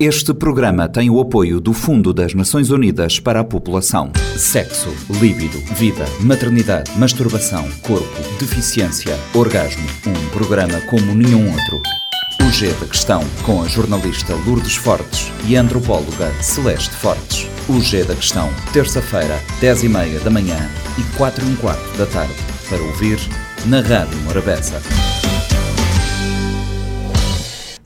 Este programa tem o apoio do Fundo das Nações Unidas para a População. Sexo, líbido, vida, maternidade, masturbação, corpo, deficiência, orgasmo. Um programa como nenhum outro. O G da Questão, com a jornalista Lourdes Fortes e a antropóloga Celeste Fortes. O G da Questão, terça-feira, 10h30 da manhã e 4 h quarto da tarde. Para ouvir na Rádio Morabeza.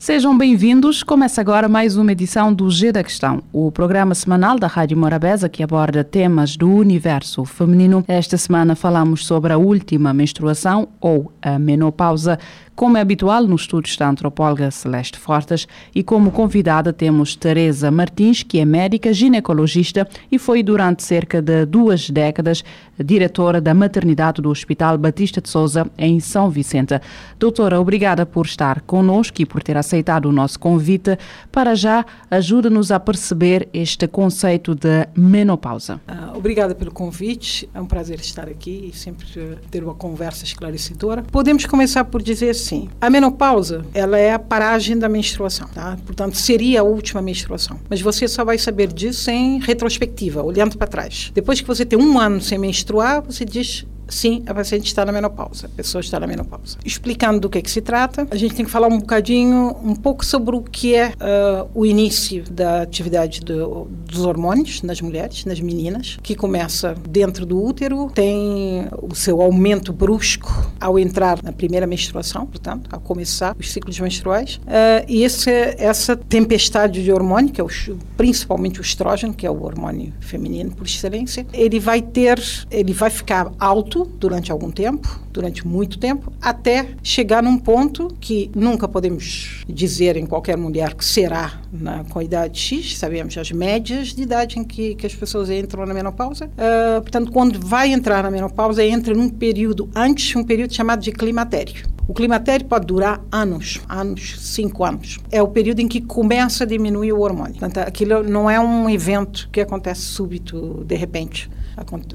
Sejam bem-vindos. Começa agora mais uma edição do G da Questão, o programa semanal da Rádio Morabeza que aborda temas do universo feminino. Esta semana falamos sobre a última menstruação ou a menopausa. Como é habitual no estúdio está a antropóloga Celeste Fortes e como convidada temos Teresa Martins, que é médica ginecologista e foi durante cerca de duas décadas diretora da maternidade do Hospital Batista de Souza em São Vicente. Doutora, obrigada por estar conosco e por ter aceitado o nosso convite. Para já, ajuda-nos a perceber este conceito de menopausa. Uh, obrigada pelo convite. É um prazer estar aqui e sempre ter uma conversa esclarecedora. Podemos começar por dizer assim, a menopausa, ela é a paragem da menstruação, tá? Portanto, seria a última menstruação. Mas você só vai saber disso em retrospectiva, olhando para trás. Depois que você tem um ano sem menstruar, você diz sim, a paciente está na menopausa, a pessoa está na menopausa. Explicando do que, é que se trata, a gente tem que falar um bocadinho, um pouco sobre o que é uh, o início da atividade do, dos hormônios nas mulheres, nas meninas, que começa dentro do útero, tem o seu aumento brusco ao entrar na primeira menstruação, portanto, ao começar os ciclos menstruais, uh, e esse, essa tempestade de hormônio, que é o, principalmente o estrógeno, que é o hormônio feminino por excelência, ele vai ter, ele vai ficar alto durante algum tempo, durante muito tempo, até chegar num ponto que nunca podemos dizer em qualquer mulher que será na, com a idade X, sabemos as médias de idade em que, que as pessoas entram na menopausa. Uh, portanto, quando vai entrar na menopausa, entra num período antes, um período chamado de climatério. O climatério pode durar anos, anos, cinco anos. É o período em que começa a diminuir o hormônio. Portanto, aquilo não é um evento que acontece súbito, de repente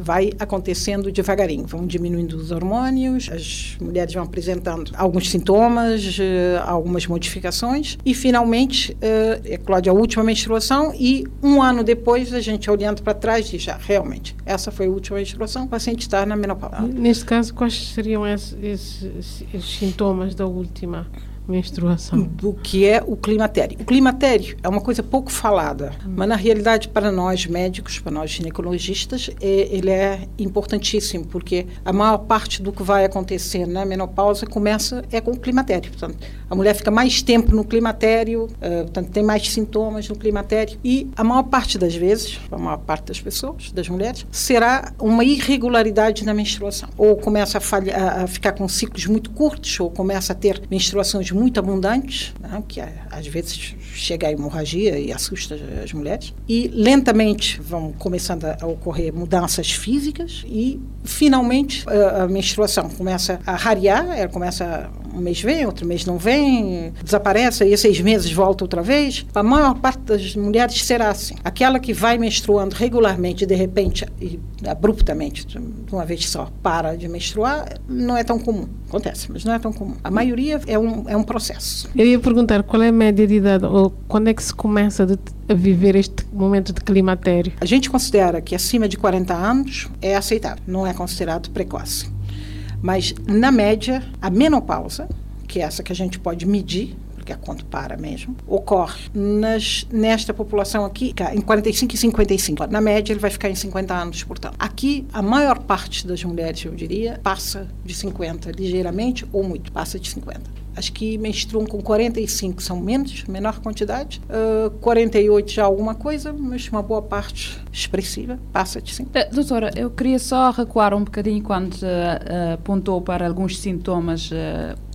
vai acontecendo devagarinho, vão diminuindo os hormônios, as mulheres vão apresentando alguns sintomas, eh, algumas modificações e finalmente eh, eclode a última menstruação e um ano depois a gente olhando para trás diz já realmente essa foi a última menstruação, o paciente está na menopausa. Neste caso quais seriam esses, esses, esses sintomas da última? Menstruação. Do que é o climatério. O climatério é uma coisa pouco falada, hum. mas na realidade para nós médicos, para nós ginecologistas, é, ele é importantíssimo, porque a maior parte do que vai acontecer na menopausa começa é com o climatério. Portanto, a mulher fica mais tempo no climatério, uh, portanto, tem mais sintomas no climatério e a maior parte das vezes, a maior parte das pessoas, das mulheres, será uma irregularidade na menstruação. Ou começa a, falha, a ficar com ciclos muito curtos, ou começa a ter menstruações muito abundantes, né, que às vezes chega a hemorragia e assusta as mulheres. E lentamente vão começando a ocorrer mudanças físicas e finalmente a, a menstruação começa a rarear, ela começa um mês vem, outro mês não vem, desaparece e seis meses volta outra vez. A maior parte das mulheres será assim. Aquela que vai menstruando regularmente, de repente e abruptamente, de uma vez só, para de menstruar, não é tão comum. Acontece, mas não é tão comum. A maioria é um, é um processo. Eu ia perguntar qual é a média de idade ou quando é que se começa a viver este momento de climatério? A gente considera que acima de 40 anos é aceitável, não é considerado precoce. Mas, na média, a menopausa, que é essa que a gente pode medir, porque é quando para mesmo, ocorre nas, nesta população aqui em 45 e 55. Na média, ele vai ficar em 50 anos, portanto. Aqui, a maior parte das mulheres, eu diria, passa de 50, ligeiramente ou muito, passa de 50. As que menstruam com 45 são menos, menor quantidade. Uh, 48 já alguma coisa, mas uma boa parte expressiva passa de 5. Uh, doutora, eu queria só recuar um bocadinho quando uh, apontou para alguns sintomas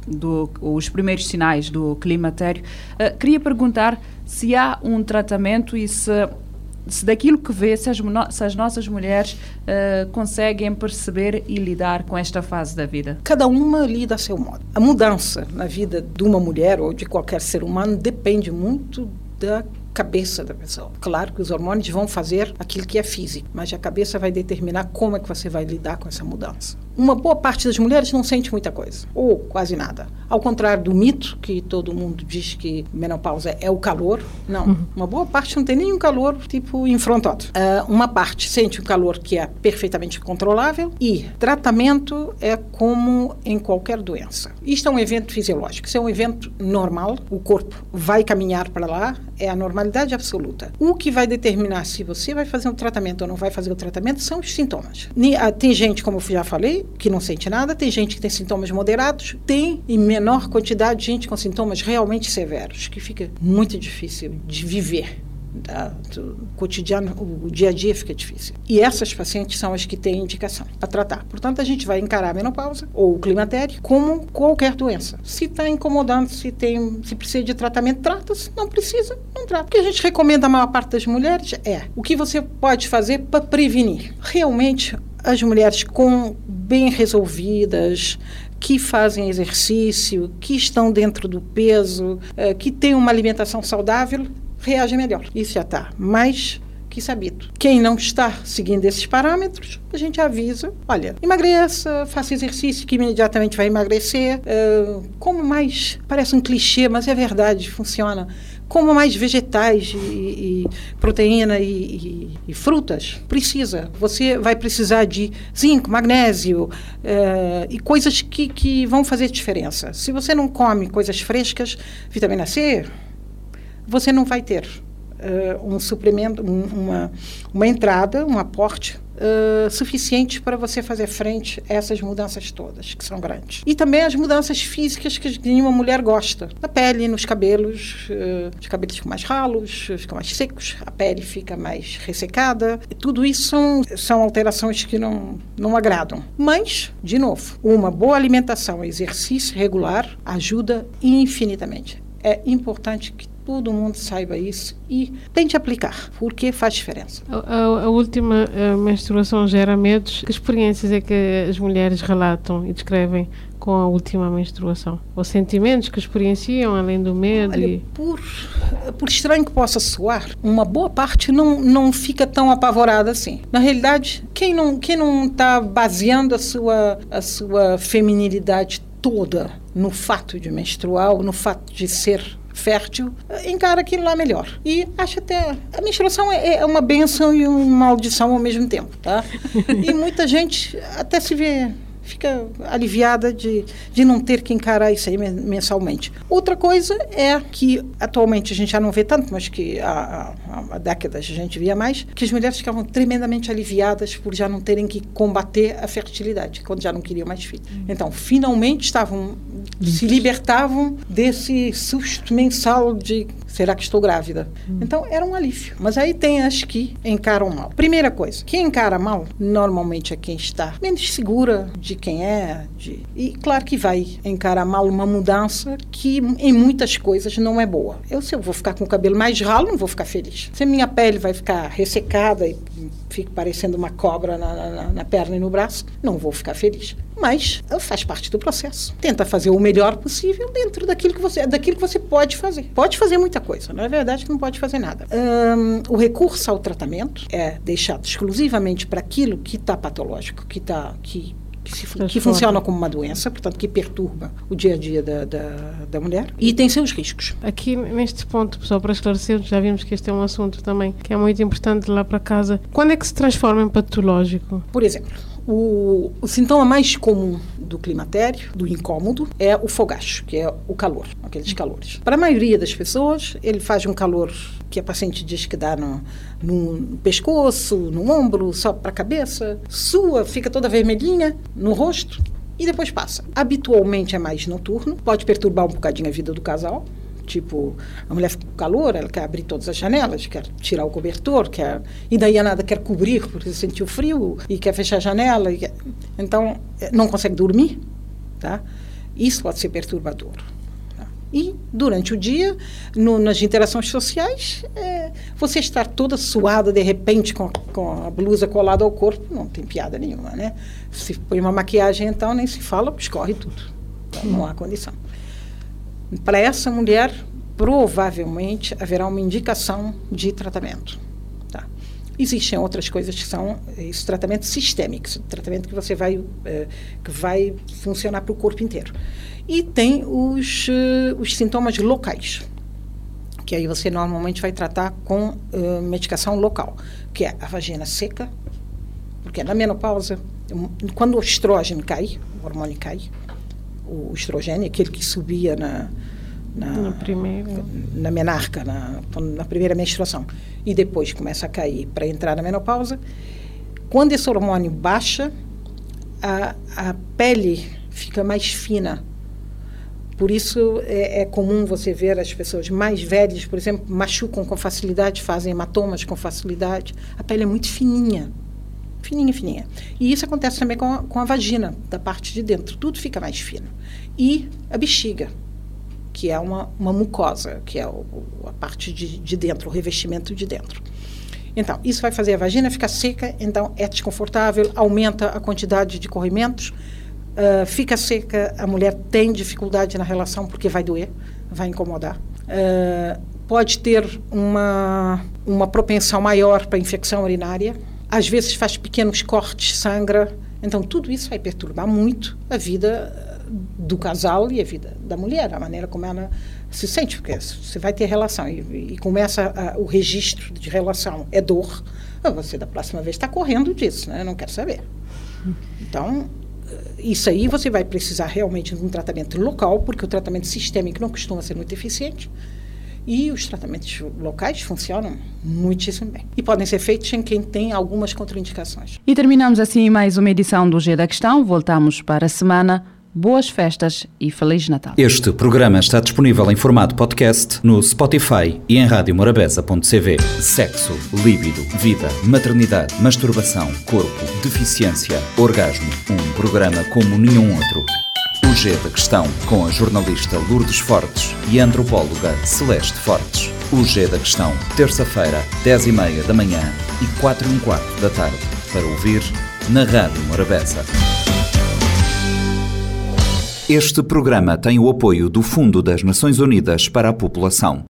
do, os primeiros sinais do climatério. Uh, queria perguntar se há um tratamento e se se daquilo que vê, se as, se as nossas mulheres uh, conseguem perceber e lidar com esta fase da vida? Cada uma lida a seu modo. A mudança na vida de uma mulher ou de qualquer ser humano depende muito da cabeça da pessoa. Claro que os hormônios vão fazer aquilo que é físico, mas a cabeça vai determinar como é que você vai lidar com essa mudança. Uma boa parte das mulheres não sente muita coisa, ou quase nada. Ao contrário do mito, que todo mundo diz que menopausa é o calor, não. Uhum. Uma boa parte não tem nenhum calor, tipo, enfrontado. Uh, uma parte sente um calor que é perfeitamente controlável e tratamento é como em qualquer doença. Isto é um evento fisiológico, isso é um evento normal, o corpo vai caminhar para lá, é a normalidade absoluta. O que vai determinar se você vai fazer um tratamento ou não vai fazer o tratamento são os sintomas. Ah, tem gente, como eu já falei, que não sente nada, tem gente que tem sintomas moderados, tem em menor quantidade gente com sintomas realmente severos, que fica muito difícil de viver da, do cotidiano, o, o, dia a dia fica difícil. E essas pacientes são as que têm indicação para tratar. Portanto, a gente vai encarar a menopausa ou o climatério como qualquer doença. Se está incomodando, se tem, se precisa de tratamento, trata-se. Não precisa, não trata. O que a gente recomenda a maior parte das mulheres é o que você pode fazer para prevenir. Realmente, as mulheres com bem resolvidas, que fazem exercício, que estão dentro do peso, eh, que têm uma alimentação saudável, reage melhor. Isso já está mais que sabido. Quem não está seguindo esses parâmetros, a gente avisa, olha, emagreça, faça exercício que imediatamente vai emagrecer. Uh, como mais, parece um clichê, mas é verdade, funciona. Como mais vegetais e, e proteína e, e, e, frutas, precisa. Você vai precisar de zinco, magnésio uh, e coisas que, que vão fazer diferença. Se você não come coisas frescas, vitamina C, você não vai ter uh, um suplemento, um, uma, uma entrada, um aporte suficiente para você fazer frente a essas mudanças todas, que são grandes. E também as mudanças físicas que nenhuma mulher gosta. Na pele, nos cabelos, uh, os cabelos ficam mais ralos, ficam mais secos, a pele fica mais ressecada. Tudo isso são, são alterações que não, não agradam. Mas, de novo, uma boa alimentação, exercício regular ajuda infinitamente. É importante que todo mundo saiba isso e tente aplicar, porque faz diferença. A, a, a última a menstruação gera medos. Que experiências é que as mulheres relatam e descrevem com a última menstruação? Ou sentimentos que experienciam além do medo? Olha, e... por, por estranho que possa soar, uma boa parte não, não fica tão apavorada assim. Na realidade, quem não quem não está baseando a sua, a sua feminilidade toda no fato de menstruar, no fato de ser fértil, encara aquilo lá melhor. E acha até. A menstruação é, é uma benção e uma maldição ao mesmo tempo, tá? e muita gente até se vê fica aliviada de, de não ter que encarar isso aí mensalmente. Outra coisa é que atualmente a gente já não vê tanto, mas que há, há, há décadas a gente via mais, que as mulheres ficavam tremendamente aliviadas por já não terem que combater a fertilidade, quando já não queriam mais filhos. Hum. Então, finalmente estavam se libertavam desse susto mensal de será que estou grávida? Hum. Então era um alívio. Mas aí tem as que encaram mal. Primeira coisa, quem encara mal normalmente é quem está menos segura de quem é. De... E claro que vai encarar mal uma mudança que em muitas coisas não é boa. Eu, se eu vou ficar com o cabelo mais ralo, não vou ficar feliz. Se minha pele vai ficar ressecada e fico parecendo uma cobra na, na, na perna e no braço, não vou ficar feliz. Mas faz parte do processo. Tenta fazer o melhor possível dentro daquilo que você, daquilo que você pode fazer. Pode fazer muita coisa, não é verdade que não pode fazer nada. Um, o recurso ao tratamento é deixado exclusivamente para aquilo que está patológico, que está que que, se, que funciona como uma doença, portanto, que perturba o dia a dia da, da, da, mulher e tem seus riscos. Aqui, neste ponto, só para esclarecer, já vimos que este é um assunto também que é muito importante lá para casa. Quando é que se transforma em patológico? Por exemplo, o, o, sintoma mais comum do climatério, do incômodo, é o fogacho, que é o calor, aqueles calores. Para a maioria das pessoas, ele faz um calor que a paciente diz que dá no, no pescoço, no ombro, sobe para a cabeça, sua, fica toda vermelhinha no rosto e depois passa. Habitualmente é mais noturno, pode perturbar um bocadinho a vida do casal, Tipo, a mulher fica com calor, ela quer abrir todas as janelas, quer tirar o cobertor, quer, e daí a nada quer cobrir porque sentiu frio e quer fechar a janela. Quer, então, eh, não consegue dormir. Tá? Isso pode ser perturbador. Tá? E, durante o dia, no, nas interações sociais, é, você estar toda suada, de repente, com, com a blusa colada ao corpo, não tem piada nenhuma, né? Se põe uma maquiagem, então, nem se fala, escorre tudo. Então, não há condição. Para essa mulher, provavelmente haverá uma indicação de tratamento. Tá? Existem outras coisas que são esse tratamento sistêmico, esse tratamento que você vai é, que vai funcionar para o corpo inteiro. E tem os, uh, os sintomas locais, que aí você normalmente vai tratar com uh, medicação local, que é a vagina seca, porque na menopausa, quando o estrógeno cai, o hormônio cai, o estrogênio, aquele que subia na, na, na, primeira. na menarca, na, na primeira menstruação, e depois começa a cair para entrar na menopausa. Quando esse hormônio baixa, a, a pele fica mais fina. Por isso é, é, comum você ver as pessoas mais velhas, por exemplo, machucam com facilidade, fazem hematomas com facilidade. A pele é muito fininha. Fininha, fininha. E isso acontece também com a, com a vagina, da parte de dentro. Tudo fica mais fino. E a bexiga que é uma, uma mucosa, que é o, a parte de, de dentro, o revestimento de dentro. Então, isso vai fazer a vagina ficar seca, então é desconfortável, aumenta a quantidade de corrimentos, uh, fica seca, a mulher tem dificuldade na relação porque vai doer, vai incomodar. Uh, pode ter uma, uma propensão maior para infecção urinária, às vezes faz pequenos cortes, sangra, então tudo isso vai perturbar muito a vida do casal e a vida da mulher, a maneira como ela se sente, porque você vai ter relação e, e começa a, o registro de relação é dor, ah, você da próxima vez está correndo disso, né? Eu não quero saber. Então, eh, isso aí você vai precisar realmente de um tratamento local, porque o tratamento sistêmico não costuma ser muito eficiente. E os tratamentos locais funcionam muitíssimo bem. E podem ser feitos em quem tem algumas contraindicações. E terminamos assim mais uma edição do G da Questão. Voltamos para a semana boas festas e Feliz Natal. Este programa está disponível em formato podcast no Spotify e em radiomorabeza.cv. Sexo, líbido, vida, maternidade, masturbação, corpo, deficiência, orgasmo. Um programa como nenhum outro. O G da Questão, com a jornalista Lourdes Fortes e a antropóloga Celeste Fortes. O G da Questão, terça-feira, 10 e meia da manhã e 4 e um quarto da tarde. Para ouvir na Rádio Morabeza. Este programa tem o apoio do Fundo das Nações Unidas para a População.